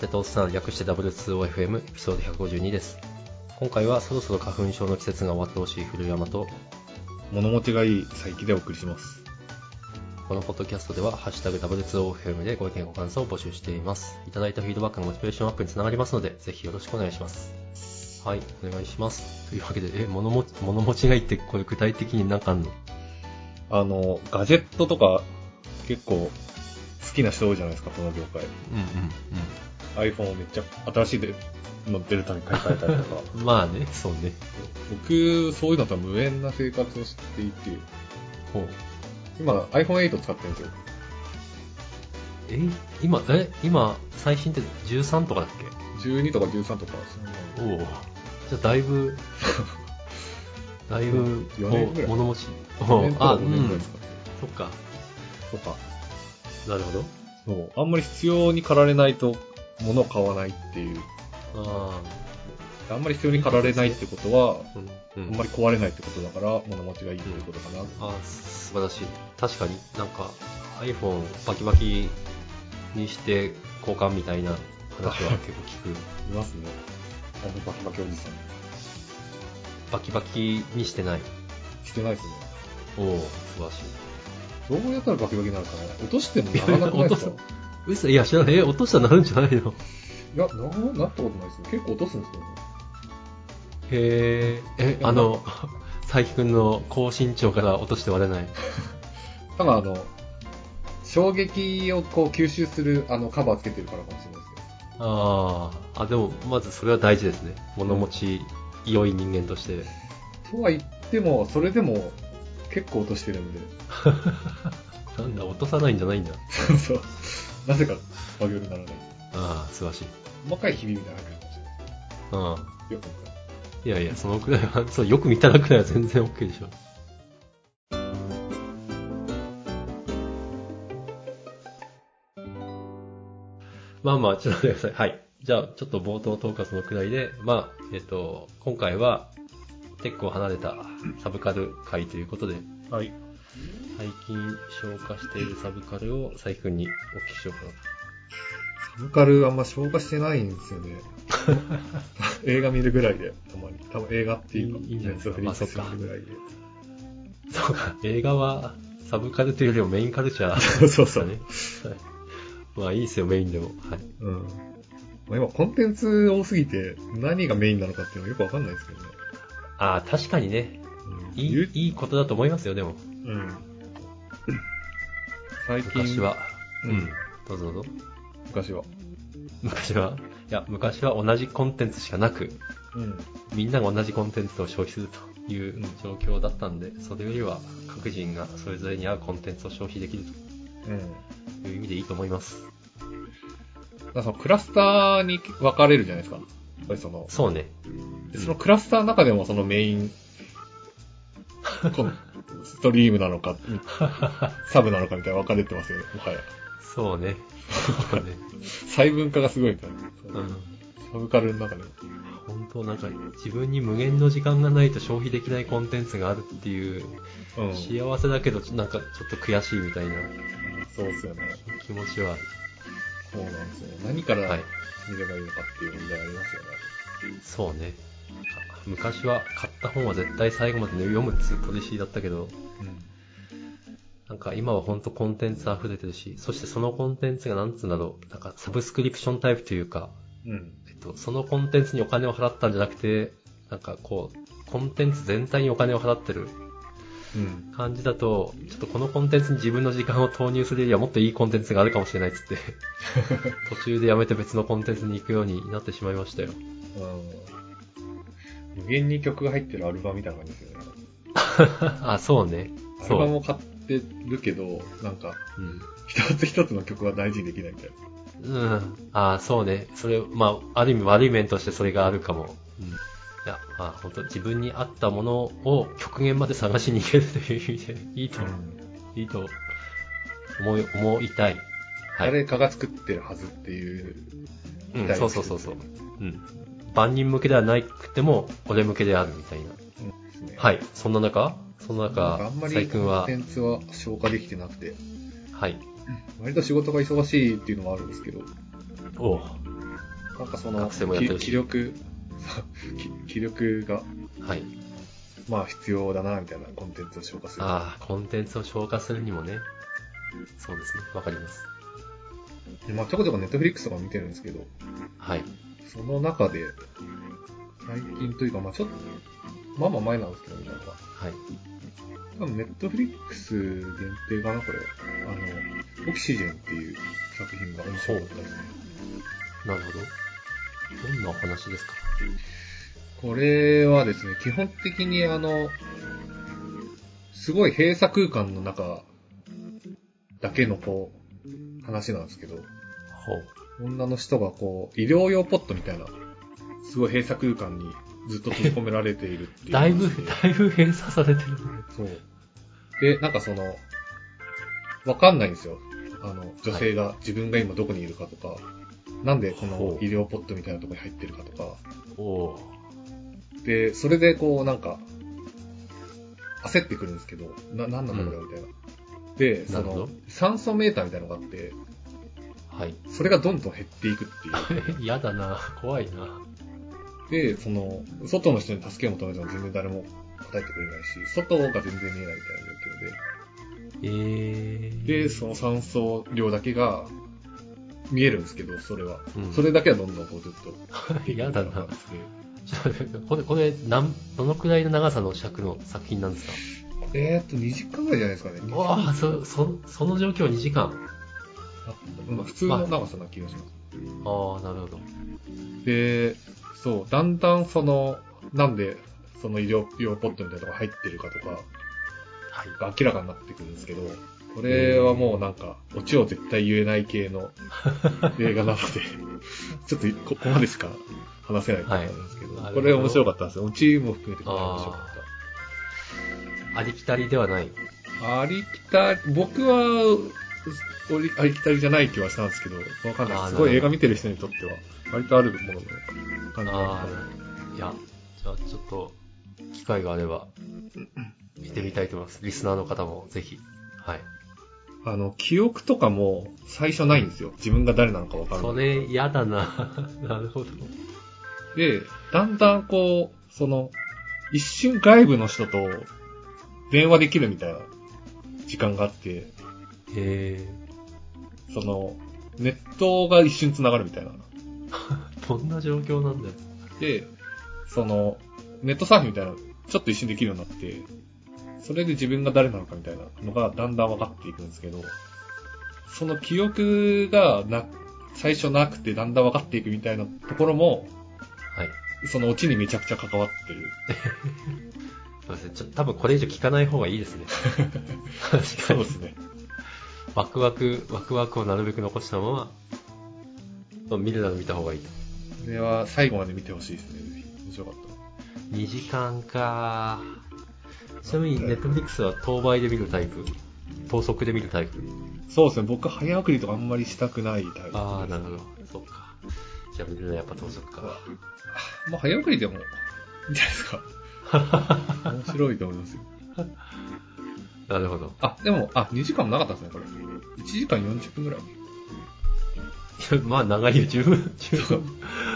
は。若手とおっさん略して W2OFM エピソード152です。今回はそろそろ花粉症の季節が終わってほしい古山と、物持ちがいい佐伯でお送りします。このポッドキャストでは、ハッシュタグ W2OFM でご意見ご感想を募集しています。いただいたフィードバックがモチベーションアップにつながりますので、ぜひよろしくお願いします。はい、お願いします。というわけで、え、物持ち、物持ちがいいってこれ具体的に何かあんの？あの、ガジェットとか結構好きな人多いじゃないですか、この業界。うんうん iPhone をめっちゃ新しいの出るために買い替えたりとか。うん。まあね、そうね。僕、そういうのとは無縁な生活をしていて、ほう。今 iPhone8 使ってるんですよ。え、今、え、今、最新って13とかだっ12とか13とか、おお。じゃあだいぶ、だいぶ、四年ぐらい物持ち。4あ、年とか5うん年ぐらいです。か、そっか。なるほど。そう。あんまり必要に駆られないと物を買わないっていう。ああんまり必要に駆られないってことは、あ、うん、うん。あんまり壊れないってことだから、物持ちがいいっていうことかな。あー素晴らしい。確かになんか iPhone バキバキにして交換みたいな話は 結構聞く。いますね。あのバキバキおじさん。バキバキにしてない。してないですね。おお素晴らしい。どうやったらバキバキになるかな落としてもならなくないですか？落嘘いや、知らない。え、落としたらなるんじゃないの？いや、な、なったことないですね。結構落とすんですよね。へえ、え、あの、佐伯くんの高身長から落として割れない。ただあの、衝撃をこう吸収するあのカバーつけてるからかもしれないですけああ、あ、でも、まずそれは大事ですね。物持ち良い人間として。ど。とは言っても、それでも結構落としてるんで。なんだ、落とさないんじゃないんだ。そう。なぜかバキバキにならない。ああ、素晴らしい。細かいひびみたいなの入ってるかもしれない。ああ。よくいいやいや、そのくらいは、そう、よく見たらくらいは全然 OK でしょ。まあまあ、ちょっと待ってください。はい。じゃあ、ちょっと冒頭トーカスのくらいで、まあ、えっと、今回は、結構離れたサブカル会ということで、はい。最近消化しているサブカルを佐伯くんにお聞きしようかな。サブカルあんま消化してないんですよね。映画見るぐらいで、たまに。多分映画っていうか、いいんじゃないですか？まあそっか。そうか、映画はサブカルというよりもメインカルチャー、そうそうね。はい。まあいいですよ、メインでも。はい。うん。まあ、今コンテンツ多すぎて、何がメインなのかっていうのはよくわかんないですけどね。ああ、確かにね。うんいい、いいことだと思いますよ、でも。うん。最近、昔は。ううんん。どうぞどうぞ。昔は。昔は？いや、昔は同じコンテンツしかなく、うん。みんなが同じコンテンツを消費するといううん状況だったんで、それよりは各人がそれぞれに合うコンテンツを消費できるうん。という意味でいいと思います。だそのクラスターに分かれるじゃないですか。やっぱりその、そうね。でそのクラスターの中でもそのメイン、このストリームなのか、サブなのかみたいな分かれてますよね、もはや。そうね。そうね。細分化がすごいから、うん。サブカルの中でも。本当なんか自分に無限の時間がないと消費できないコンテンツがあるっていううん。幸せだけどなんかちょっと悔しいみたいなそうですよね。気持ちは。そうなんですよ。何からはい。見ればいいのかっていう問題ありますよね。そうね。昔は買った本は絶対最後まで読むっつうポリシーだったけど、なんか今は本当コンテンツ溢れてるし、そしてそのコンテンツがなんつうんだろう、なんかサブスクリプションタイプというか、うん。うん。えっと、そのコンテンツにお金を払ったんじゃなくて、なんかこう、コンテンツ全体にお金を払ってるうん。感じだと、ちょっとこのコンテンツに自分の時間を投入するよりはもっといいコンテンツがあるかもしれないっつって、途中でやめて別のコンテンツに行くようになってしまいましたよ。無限に曲が入ってるアルバムみたいな感じですよね。あ、そうね。アル。バムを買ってるけど、なんか、うん。一つ一つの曲は大事にできないみたいな。うん。あそうね。それ、まあ、ある意味悪い面としてそれがあるかも。うん。いや、まあ、本当自分に合ったものを極限まで探しに行けるという意味で、いいと、いいと思い、思いたい。はい。誰かが作ってるはずっていう。うん、大そうそうそうそう。うん。万人向けではなくても、俺向けであるみたいな。ね。はい。そんな中、そんななんか中あんま、りコンテ、ンツは消化できてなくて、はい。割と仕事が忙しいっていうのもあるんですけど、おうなんかその、気力、き気力が、はい。まあ必要だな、みたいなコンテンツを消化する。ああ、コンテンツを消化するにもね。そうですね。わかります。でまあちょこちょこネットフリックスとか見てるんですけど、はい。その中で、最近というか、まあちょっと、まあまあ前なんですけど、なのが。はい。多分ネットフリックス限定かな、これ。あの、オキシジェンっていう作品が面白かったですね。なるほど。どんなお話ですか？これはですね、基本的にあの、すごい閉鎖空間の中だけのこう、話なんですけど、ほう。女の人がこう、医療用ポットみたいな、すごい閉鎖空間にずっと閉じ込められているっていうだいぶ。だいぶ閉鎖されてる。そう。で、なんかその、わかんないんですよ。あの、女性が自分が今どこにいるかとか、なんでこの医療ポットみたいなところに入ってるかとか、おおで、それでこうなんか、焦ってくるんですけど、な、なんなんだこれはみたいな。で、その、酸素メーターみたいなのがあって、はい。それがどんどん減っていくっていう。嫌だな。怖いな。で、その、外の人に助けを求めても全然誰も答えてくれないし、外が全然見えないみたいな状況で、えー。で、その酸素量だけが見えるんですけど、それは。うんそれだけはどんどんこうずっと。嫌だな感じちょっと待ってこれ、これ、なん、どのくらいの長さの尺の作品なんですか？でえーっと、2時間ぐらいじゃないですかね。わあ、そ、そ、その状況2時間。あまあ普通の長さな気がします。ああ、なるほど。で、そう、だんだんその、なんで、その医療用ポットみたいなとこ入ってるかとか、はい。が明らかになってくるんですけど、これはもうなんか、オチを絶対言えない系の 映画なので、ちょっとここまでしか話せないと思うんですけど、はいこれ面白かったですよ。オチも含めてかなり面白かっありきたりではない。た。ありきたり、僕は、ありきたりじゃない気はしたんですけど、わかんない。すごい映画見てる人にとっては、割とあるものの感じあがあ、いや、じゃあちょっと、機会があれば、見てみたいと思います。リスナーの方もぜひ。はい。あの、記憶とかも最初ないんですよ。自分が誰なのかわからない。それ、嫌だな。なるほど。で、だんだんこう、その、一瞬外部の人と電話できるみたいな時間があって、へその、ネットが一瞬繋がるみたいな。ー、どんな状況なんだよ。で、その、ネットサーフィンみたいな、ちょっと一瞬できるようになって、それで自分が誰なのかみたいなのがだんだん分かっていくんですけど、その記憶がな、最初なくてだんだん分かっていくみたいなところも、はい。そのオチにめちゃくちゃ関わってる。そうですね。ちょ多分これ以上聞かない方がいいですね。確かにそうで。すね。ワクワク、ワクワクをなるべく残したまま、見るなら見た方がいいと。これは最後まで見てほしいですね。ぜひ面白かった。2時間か。ちなみに、ネットフリックスは当倍で見るタイプ等速で見るタイプそうですね。僕、早送りとかあんまりしたくないタイプです。ああ、なるほど。そうか。じゃあ見るのはやっぱ等速か。まあ、早送りでも、いいんじゃないですか。面白いと思いますよ。なるほど。あ、でも、あ、2時間もなかったですね、これ。1時間40分ぐらい。い やまあ長いよ、十分、十分。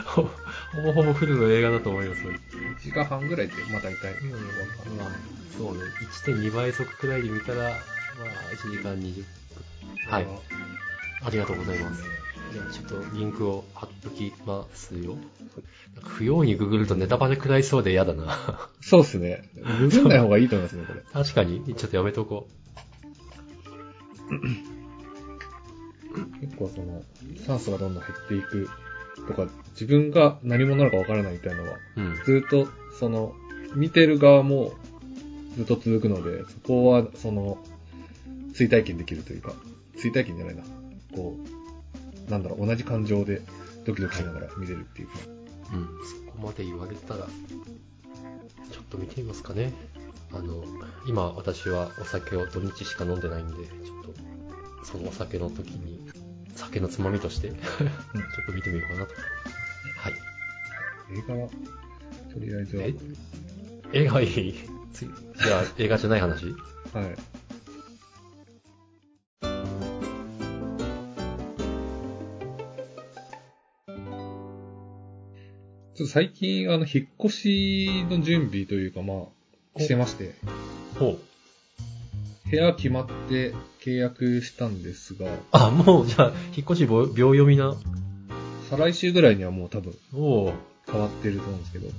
ほほぼほぼフルの映画だと思います。1時間半ぐらいって、まあ大体。まあ、そうね。1.2倍速くらいで見たら、まあ、1時間20分。はい。ありがとうございます。じゃあちょっとリンクを貼っときますよ。不用意にググるとネタバレ食らいそうで嫌だな。そうですね。ググんない方がいいと思いますね、これ。確かにちょっとやめとこ結構その、酸素がどんどん減っていくとか、自分が何者なのかわからないみたいなのは、う。うん。ずっと、その、見てる側もずっと続くので、そこは、その、追体験できるというか、追体験じゃないな。こう、なんだろう、同じ感情でドキドキしながら見れるっていうか。うん。そこまで言われたら、ちょっと見てみますかね。あの、今私はお酒を土日しか飲んでないんで、ちょっと、そのお酒の時に、酒のつまみとして、ちょっと見てみようかなと。はい。映画は、とりあえずは、え？映画いい？次じゃあ映画じゃない話？はい。ちょっと最近、あの、引っ越しの準備というか、まあ、してまして、ほう。部屋決まって契約したんですが、あ、もう、じゃあ、引っ越し秒秒読みな。再来週ぐらいにはもう多分。変わってると思うんですけど、ち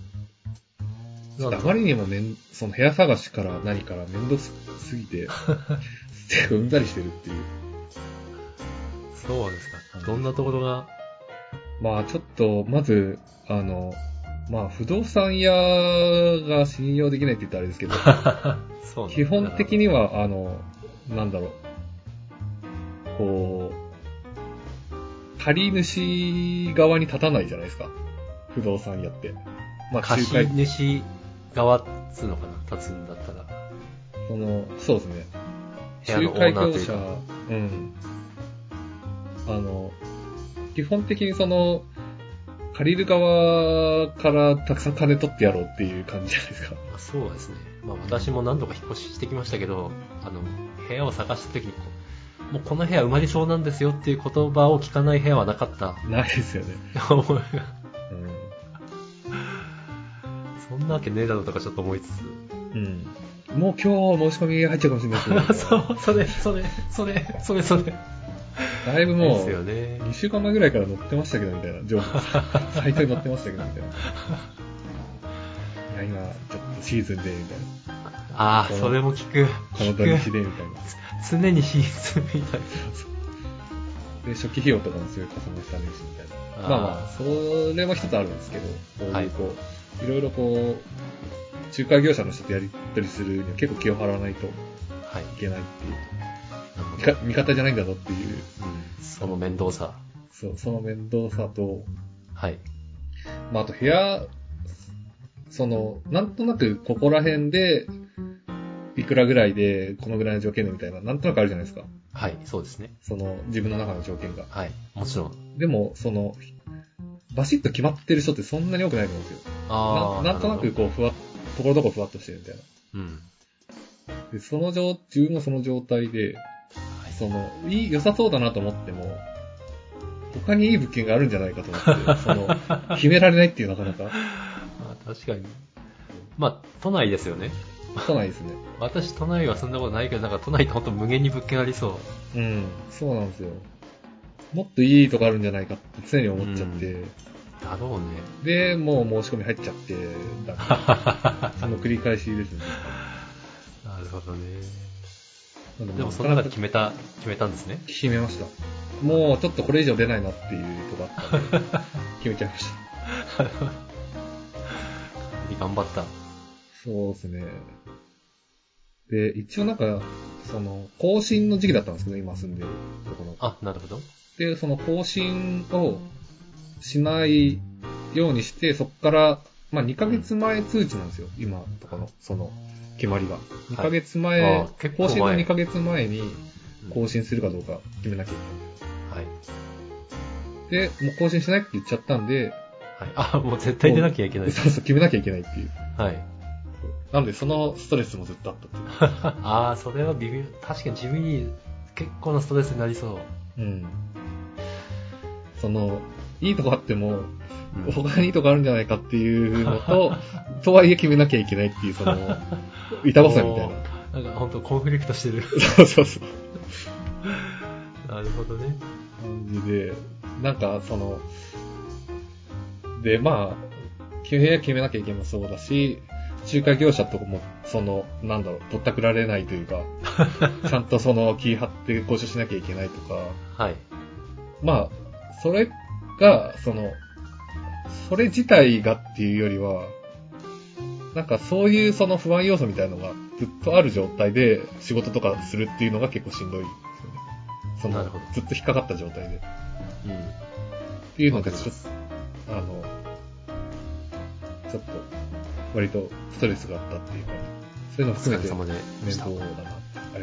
ょっなんとあまりにもめん、その部屋探しから何からめんどくすぎて、うんざりしてるっていう。そうですか。どんなところが、まあちょっと、まず、あの、まあ不動産屋が信用できないって言ったらあれですけど、そうね基本的には、あの、なんだろう、こう、借り主側に立たないじゃないですか。不動産屋って。まあ貸仲介、主側っつうのかな立つんだったら。その、そうですね。仲介業者、うん。あの、基本的にその、借りる側からたくさん金取ってやろうっていう感じじゃないですか。まあ、そうですね。まあ私も何度か引っ越ししてきましたけど、あの、部屋を探した時にもうこの部屋埋まりそうなんですよっていう言葉を聞かない部屋はなかったないですよね。思。そんなわけねえだろうとかちょっと思いつつ。うん。もう今日申し込み入っちゃうかもしれないですけど、そう、それ、それ、それ、それ、それ。だいぶもう、ね。2週間前ぐらいから載ってましたけど、みたいな情報。サイトに載ってましたけど、みたいな。いや、今、ちょっとシーズンで、みたいな。ああ、それも聞く。この土。日で、みたいな。常にシーズンみたいで、初期費用とかもすごいかさ増しみたいな。まあまあ、それも一つあるんですけど、こうはいいうこう、いろいろこう、仲介業者の人とやり取りするには結構気を払わないといな。はい。けないっていう。なるほど味方じゃないんだぞっていう、うんその面倒さ。そう、その面倒さと、はい。まあ、あと部屋、その、なんとなくここら辺で、いくらぐらいで、このぐらいの条件でみたいな、なんとなくあるじゃないですか。はい、そうですね。その、自分の中の条件が。はい。もちろん。でも、その、バシッと決まってる人ってそんなに多くないと思うんですよ。ああ。ななんとなくこう、ふわっ、ところどころふわっとしてるみたいな。うん。で、その状、自分がその状態で、はい。その、いい、良さそうだなと思っても、他にいい物件があるんじゃないかと思って、その、決められないっていうなかなか、まあ、確かに。まあ、都内ですよね。来ないですね。私、都内はそんなことないけど、なんか都内ってほんと無限に物件ありそう。うん、そうなんですよ。もっといいとこあるんじゃないかって常に思っちゃって、だろうね。で、もう申し込み入っちゃって、だ その繰り返しですね。なるほどね。でも、その中で決めた、決めたんですね。決めました。もうちょっとこれ以上出ないなっていうとこあったんで、決めちゃいました。頑張った。そうですね。で、一応なんか、その、更新の時期だったんですけど、今住んでるところ。あ、なるほど。で、その更新をしないようにして、そこから、まあ2ヶ月前通知なんですよ、今のところ、その、決まりが。2ヶ月前、あー結構前更新の2ヶ月前にうん更新するかどうか決めなきゃいはい。けない。で、もう更新しないって言っちゃったんで、はい。あ、もう絶対出なきゃいけない。そうそう、決めなきゃいけないっていう。はい。なんで、そのストレスもずっとあったっていう。ああ、それは微妙。確かに地味に結構なストレスになりそう。うん。その、いいとこあっても、うん他にいいとこあるんじゃないかっていうのと、とはいえ決めなきゃいけないっていう、その、板挟みみたいな。なんか本当コンフリクトしてる そうそうそう。なるほどね。感じで、なんか、その、で、まあ、決め決めなきゃいけなそうだし、仲介業者とかも、その、なんだろう、取ったくられないというか、ちゃんとその、気張って交渉しなきゃいけないとか、はい。まあ、それが、その、それ自体がっていうよりは、なんかそういうその不安要素みたいのがずっとある状態で仕事とかするっていうのが結構しんどいですよね。そのなるほど、ずっと引っかかった状態で。っうん。ていうので、ちょっと、あの、ちょっと、割とストレスがあったっていうか、そういうのお含めて。面倒だなって。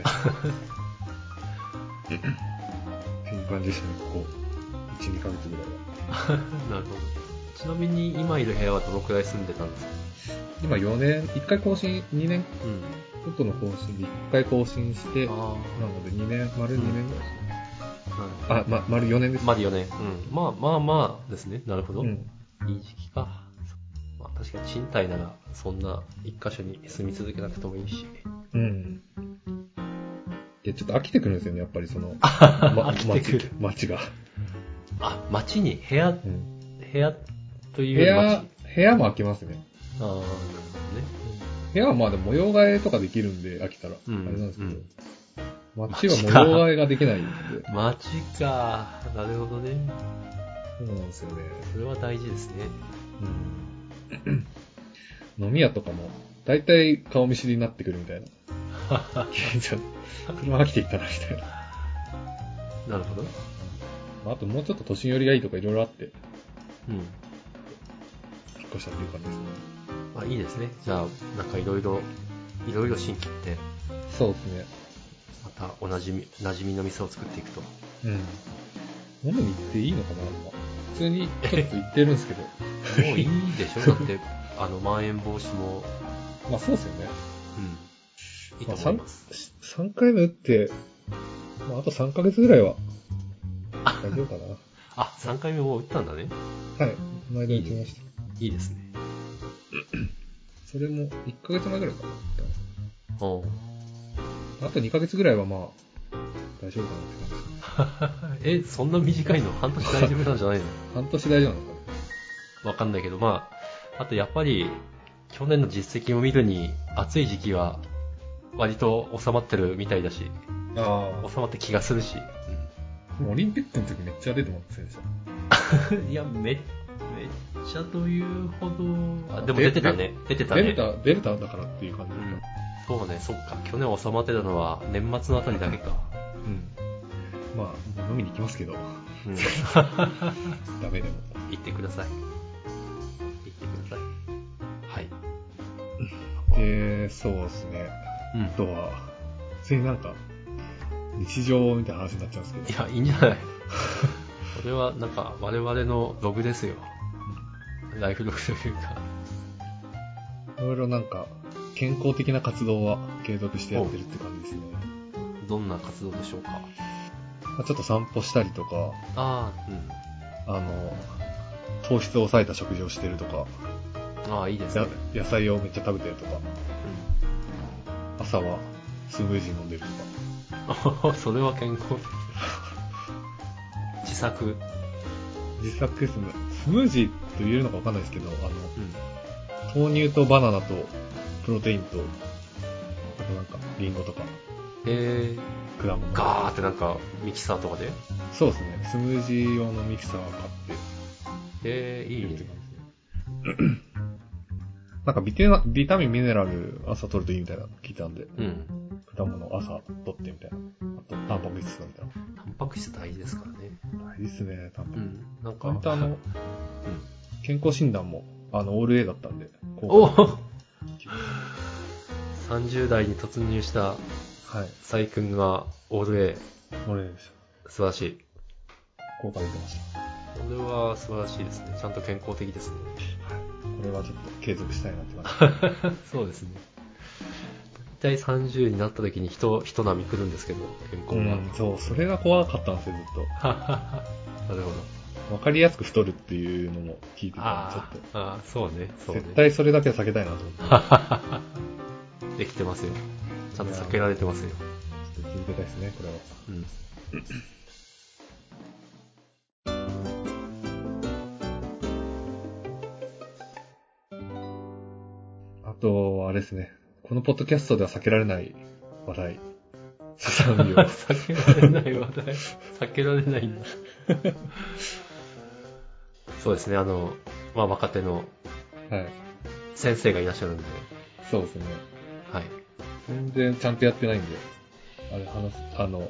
あ。っていう感じでしたね、ここ、1、2ヶ月ぐらいは。なるほど。ちなみに今いる部屋はどのくらい住んでたんですか？今4年、1回更新、2年うん。ちょっとの更新で1回更新して、なあので2年、丸2年ぐらいですね。あ、なるほど。あ、ま、丸4年です。まだ4年。うん。まあまあまあですね。なるほど。うん。いい時期か。確かに賃貸ならそんな一箇所に住み続けなくてもいいし。うん。いや、ちょっと飽きてくるんですよね、やっぱりその、飽きてくる。街が。あ、街に部屋、うん部屋と部いうより街屋、部屋も飽きますね。ああ、なるほどね。部屋はまあでも模様替えとかできるんで飽きたら、うんあれなんですけど、うん街は模様替えができないんで、街か。なるほどね。そうなんですよね。それは大事ですね。うん飲み屋とかも、だいたい顔見知りになってくるみたいな。ちょっとそれは飽きていったな、みたいな。なるほど。まああともうちょっと都心寄りがいいとかいろいろあって、うん。引っ越したっていう感じですね。まあいいですね。じゃあ、なんかいろいろ、いろいろ新規って、そうですね。またおなじみ、馴染みの店を作っていくと。うん。飲みに行っていいのかな、今。普通にちょっと行ってるんですけど。もういいでしょ だって、あの、まん延防止も、まあそうですよね。うん。いいとまあ、思います。3, 3回目打って、まああと3ヶ月ぐらいは大丈夫かな？あ、3回目もう打ったんだね。はい。この間打ちました。いいですね。それも1ヶ月前ぐらいかな。おうあと2ヶ月ぐらいはまあ、大丈夫かなって感じ。え、そんな短いの？半年大丈夫なんじゃないの？半年大丈夫なのかわかんないけど、まあ、あとやっぱり、去年の実績を見るに、暑い時期は、割と収まってるみたいだし、なあ収まった気がするし。オリンピックの時めっちゃ出てもらってた。いや、め、めっちゃというほど、あ、でも出てたね。出てたね。デルタ、デルタだからっていう感じだっうん。そうね、そっか。去年収まってたのは年末のあたりだけか。た。うん。まあ、飲みに行きますけど、うん。ダメでも。行ってください。行ってください。はい。えー、そうですね。うんあ。とは、普通になんか、日常みたいな話になっちゃうんですけど。いや、いいんじゃない？これは、なんか、我々のログですよ。ライフログというか。いろいろなんか、健康的な活動は継続してやってるって感じですね。どんな活動でしょうか？まあちょっと散歩したりとか、ああ、あの、糖質を抑えた食事をしてるとか、うん。ああ、いいですやね。野菜をめっちゃ食べてるとか、朝はスムージー飲んでるとか。うん。それは健康的。自作。自作ですね。スムージーと言えるのかわかんないですけど、あうん。の、豆乳とバナナとプロテインと、あとなんか、リンゴとか、え果物。ー、ガーってなんか、ミキサーとかで？そうですね。スムージー用のミキサーを買ってえー、いいね。なんかビタミン、ミネラル朝取るといいみたいなの聞いたんで、うん。果物朝取ってみたいな。あと、タンパク質みたいな。タンパク質大事ですからね。大事ですね、タンパク質。うん。なんか、割とあの、うん健康診断も、あの、オール A だったんで、おお !30 代に突入したはい。サイ君がオール A。オール A でした。素晴らしい。効果出てました。これは素晴らしいですね。ちゃんと健康的ですね。これはちょっと継続したいなって感じ。そうですね。大体30になった時に人、人並み来るんですけど、健康が。うん、そう、それが怖かったんですよ、ずっと。なるほど。わかりやすく太るっていうのも聞いてたんで、ちょあっあ、ああ、そうね、と。そうね。絶対それだけは避けたいなと思って。できてますよ。ちゃんと避けられてますよ。ちょっと続けたいですね、これは。うん。あと、あれですね。このポッドキャストでは避けられない話題。避けられない話題。避けられないんだ。そうですね、あの、まあ、若手のはい。先生がいらっしゃるんで、そうですね。はい。全然ちゃんとやってないんで。あれ話す、あの、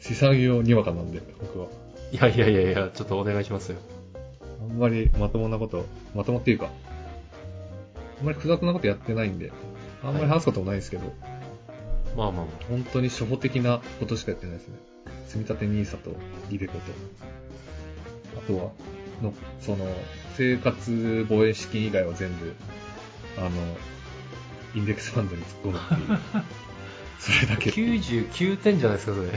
資産業にわかなんで、僕は。いやいやいやいや、ちょっとお願いしますよ。あんまりまともなこと、まともっていうか、あんまり複雑なことやってないんで、あんまり話すこともないですけど、まあまあま本当に初歩的なことしかやってないですね。積み立て NISA とイデコと、あとは、の、その、生活防衛資金以外は全部、あの、インデックスファンドに突っ込むっていう。それだあ。け。99点じゃないですか、それ。大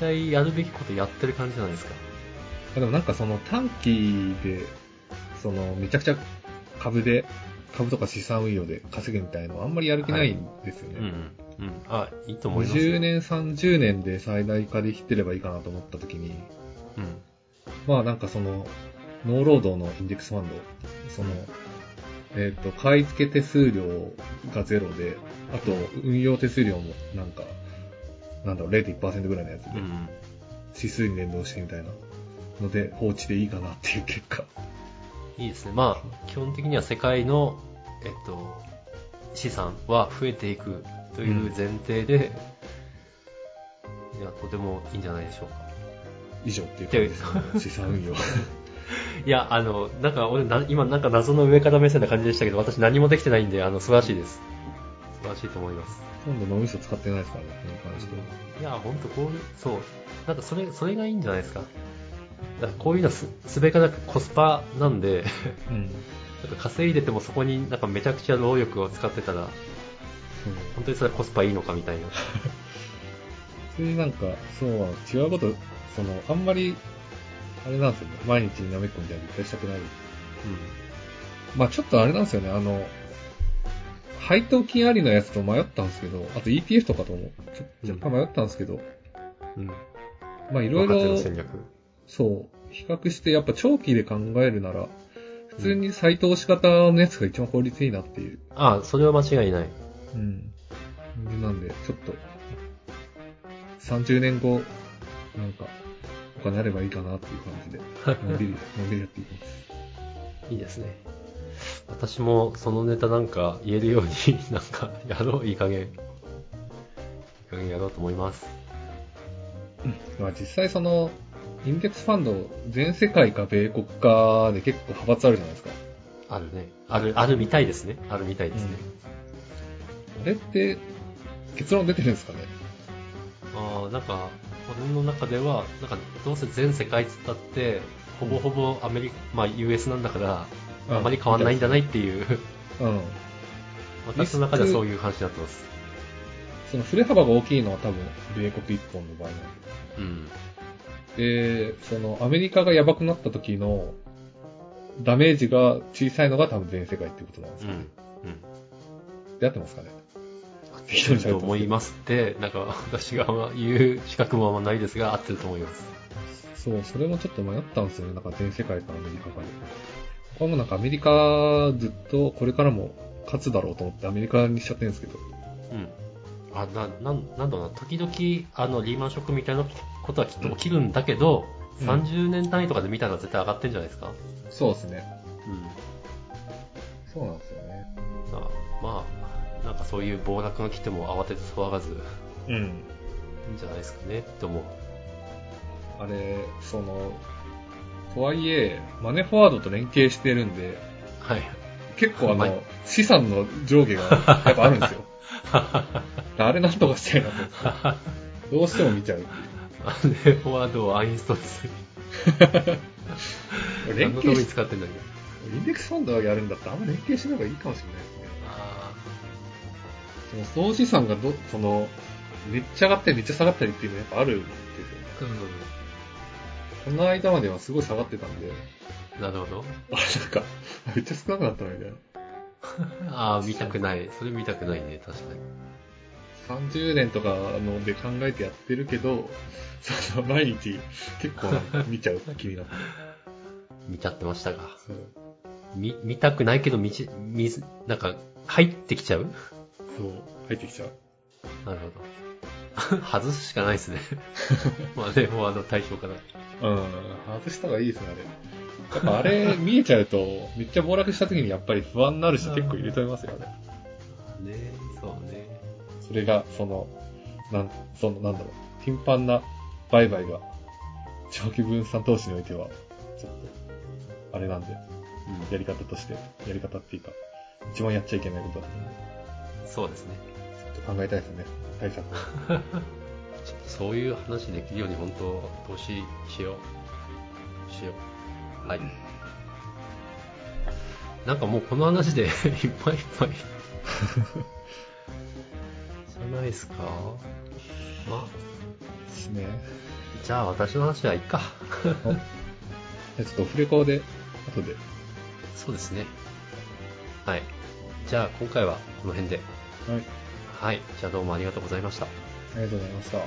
体やるべきことやってる感じじゃないですか。でもなんかその短期でその、めちゃくちゃ株で、株とか資産運用で稼ぐみたいのあんまりやる気ないんですよね。うん。うん。あ、いいと思います。20年、30年で最大化できてればいいかなと思った時に、うん。まあなんかその、ノーロードのインデックスファンド、その、えっ、と、買い付け手数料がゼロで、あと、運用手数料もなんか、なんだろう、0.1%ぐらいのやつで、うん。指数に連動してみたいなので、放置でいいかなっていう結果。いいですね。まあ、基本的には世界の、えっと、資産は増えていくという前提で、いや、とてもいいんじゃないでしょうか。以上っていう感じですね。資産運用。いや、あの、なんか俺な、今なんか謎の上から目線な感じでしたけど、私何もできてないんで、あの、素晴らしいです。素晴らしいと思います。今度脳みそ使ってないですからね、この関しては。いや、ほんとこういう、そう。なんかそれ、それがいいんじゃないですか。だからこういうのはす、すべからなくコスパなんで、うん。なんか稼いでてもそこになんかめちゃくちゃ労力を使ってたら、そう。本当にそれはコスパいいのかみたいな。普通になんか、そう、違うこと、その、あんまり、あれなんですよね。毎日になめっこみたいな絶対したくない。まあちょっとあれなんですよね、あの、配当金ありのやつと迷ったんですけど、あと ETF とかとも、ちょ若干迷ったんですけど、うん。うん。まあいろいろ。そう、比較して、やっぱ長期で考えるなら、普通に再投資型のやつが一番効率いいなっていう。あそれは間違いない。うん。なんで、ちょっと、30年後、なんか、お金あればいいかなっていう感じで、のんびり、のんびりやっていきます。いいですね。私もそのネタなんか言えるように、なんかやろう、いい加減。いい加減やろうと思います。まあ実際その、インデックスファンド、全世界か米国かで結構派閥あるじゃないですか。あるね。ある、あるみたいですね。あるみたいですね。あれって、結論出てるんですかね？ああ、なんか、俺の中では、なんか、どうせ全世界っつったって、ほぼほぼアメリカ、まあ US なんだから、あまり変わんないんじゃないっていう、うん。私の中ではそういう話になってます。その振れ幅が大きいのは多分、米国一本の場合なんうん。で。で、その、アメリカがやばくなった時の、ダメージが小さいのが多分全世界ってことなんですかね。うん。うん。で合ってますかね？適当にと思いますって、なんか私が言う資格もあんまないですが、合ってると思います。そう、それもちょっと迷ったんですよね。なんか全世界かアメリカかで。ここはもうなんかアメリカずっとこれからも勝つだろうと思ってアメリカにしちゃってるんですけど。うん。あ、な、なん、なんだろうな、時々、あの、リーマンショックみたいなことはきっと起きるんだけど、うん30年単位とかで見たら絶対上がってんじゃないですか？そうですね。うん。そうなんですよね。あまあ、なんかそういう暴落が来ても慌てて騒がず、いうん。いんじゃないですかね、って思う。あれ、その、とはいえ、マネーフォワードと連携してるんで、はい。結構あまの、資産の上下がやっぱあるんですよ。あれなんとかしたいなと。どうしても見ちゃう。あれ、フォワードをアインストールする？連何のために使ってんだけ？ど。インデックスファンドをやるんだったらあんま連携しない方がいいかもしれないですね。あその総資産がど、その、めっちゃ上がったりめっちゃ下がったりっていうのはやっぱあるんですよね。ーこの間まではすごい下がってたんで、うん。なるほど。あ、なんか、めっちゃ少なくなったなみたいな。ああ、見たくない。それ見たくないね、確かに。30年とかので考えてやってるけど、その毎日結構見ちゃう気になって。見ちゃってましたが。そう。見、見たくないけど、見ち、なんか、入ってきちゃう？そう。入ってきちゃう。なるほど。外すしかないですね。まあね、フォワード対象から。うん。外した方がいいですね、あれ。やっぱあれ見えちゃうと、めっちゃ暴落した時にやっぱり不安になる人結構いると思いますよね。それが、その、なん、その、なんだろう、頻繁な売買が、長期分散投資においては、ちょっと、あれなんで、うん。やり方として、やり方っていうか、一番やっちゃいけないことだと思うんで、そうですね。ちょっと考えたいですね、対策を。ちょっとそういう話できるように本当、投資しよう。しよう。はい。なんかもうこの話で いっぱいいっぱい。ないですか？まあ、ですね。じゃあ私の話はいいか。ちょっとオフレコで、後でそうですね。はい。じゃあ今回はこの辺で。はい。はい。じゃあどうもありがとうございました。ありがとうございました。